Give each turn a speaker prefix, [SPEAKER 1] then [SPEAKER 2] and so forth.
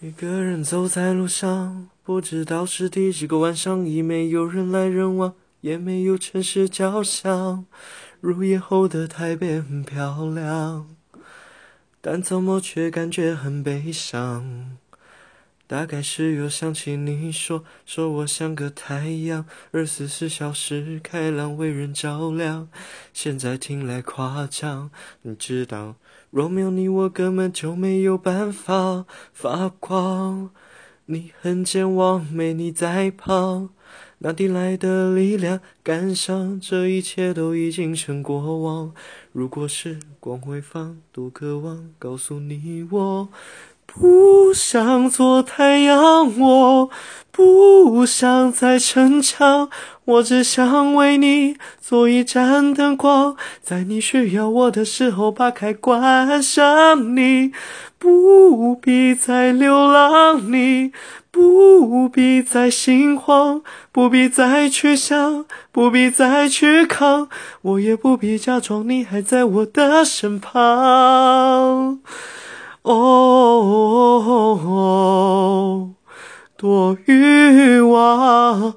[SPEAKER 1] 一个人走在路上，不知道是第几个晚上，已没有人来人往，也没有城市交响。入夜后的台北很漂亮，但怎么却感觉很悲伤？大概是又想起你说，说我像个太阳，二十四小时开朗，为人照亮。现在听来夸张，你知道。若没有你，我根本就没有办法发光。你很健忘，没你在旁，哪里来的力量感伤这一切都已经成过往？如果时光回放，多渴望告诉你我。不想做太阳，我不想再逞强，我只想为你做一盏灯光，在你需要我的时候把开关上。你不必再流浪，你不必再心慌，不必再去想，不必再去扛，我也不必假装你还在我的身旁。多欲望。